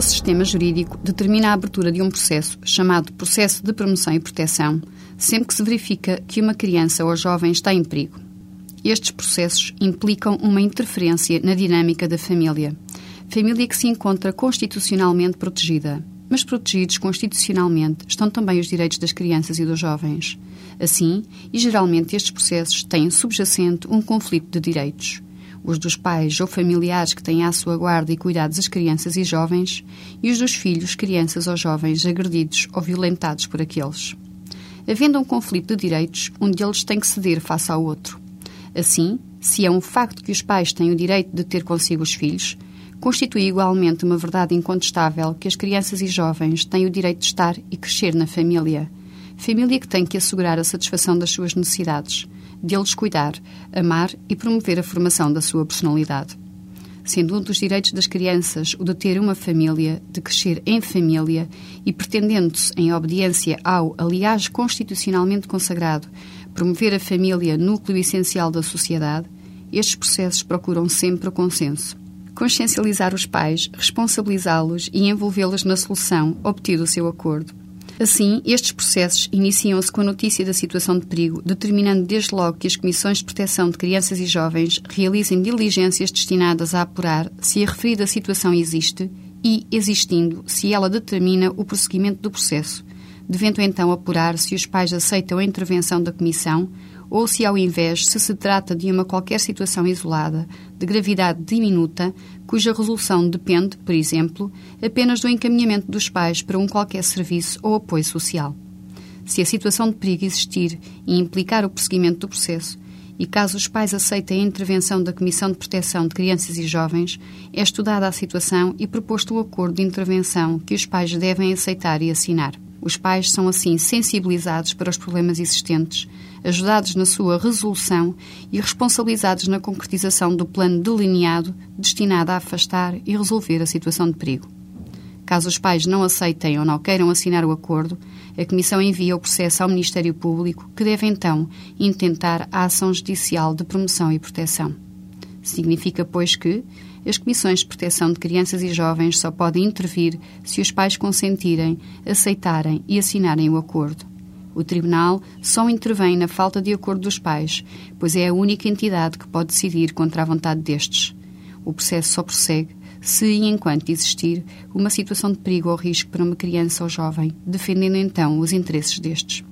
nosso sistema jurídico determina a abertura de um processo chamado Processo de Promoção e Proteção, sempre que se verifica que uma criança ou jovem está em perigo. Estes processos implicam uma interferência na dinâmica da família. Família que se encontra constitucionalmente protegida. Mas protegidos constitucionalmente estão também os direitos das crianças e dos jovens. Assim, e geralmente estes processos têm subjacente um conflito de direitos os dos pais ou familiares que têm à sua guarda e cuidados as crianças e jovens, e os dos filhos, crianças ou jovens agredidos ou violentados por aqueles. Havendo um conflito de direitos, um deles tem que ceder face ao outro. Assim, se é um facto que os pais têm o direito de ter consigo os filhos, constitui igualmente uma verdade incontestável que as crianças e jovens têm o direito de estar e crescer na família. Família que tem que assegurar a satisfação das suas necessidades, deles cuidar, amar e promover a formação da sua personalidade. Sendo um dos direitos das crianças o de ter uma família, de crescer em família e pretendendo-se, em obediência ao, aliás, constitucionalmente consagrado, promover a família núcleo essencial da sociedade, estes processos procuram sempre o consenso. Consciencializar os pais, responsabilizá-los e envolvê-los na solução, obtido o seu acordo, Assim, estes processos iniciam-se com a notícia da situação de perigo, determinando desde logo que as Comissões de Proteção de Crianças e Jovens realizem diligências destinadas a apurar se a referida situação existe e, existindo, se ela determina o prosseguimento do processo, devendo então apurar se os pais aceitam a intervenção da Comissão ou se, ao invés, se se trata de uma qualquer situação isolada, de gravidade diminuta, cuja resolução depende, por exemplo, apenas do encaminhamento dos pais para um qualquer serviço ou apoio social. Se a situação de perigo existir e implicar o prosseguimento do processo, e caso os pais aceitem a intervenção da Comissão de Proteção de Crianças e Jovens, é estudada a situação e proposto o acordo de intervenção que os pais devem aceitar e assinar. Os pais são assim sensibilizados para os problemas existentes, ajudados na sua resolução e responsabilizados na concretização do plano delineado destinado a afastar e resolver a situação de perigo. Caso os pais não aceitem ou não queiram assinar o acordo, a Comissão envia o processo ao Ministério Público, que deve então intentar a ação judicial de promoção e proteção. Significa, pois, que as comissões de proteção de crianças e jovens só podem intervir se os pais consentirem, aceitarem e assinarem o acordo. O Tribunal só intervém na falta de acordo dos pais, pois é a única entidade que pode decidir contra a vontade destes. O processo só prossegue se e enquanto existir uma situação de perigo ou risco para uma criança ou jovem, defendendo então os interesses destes.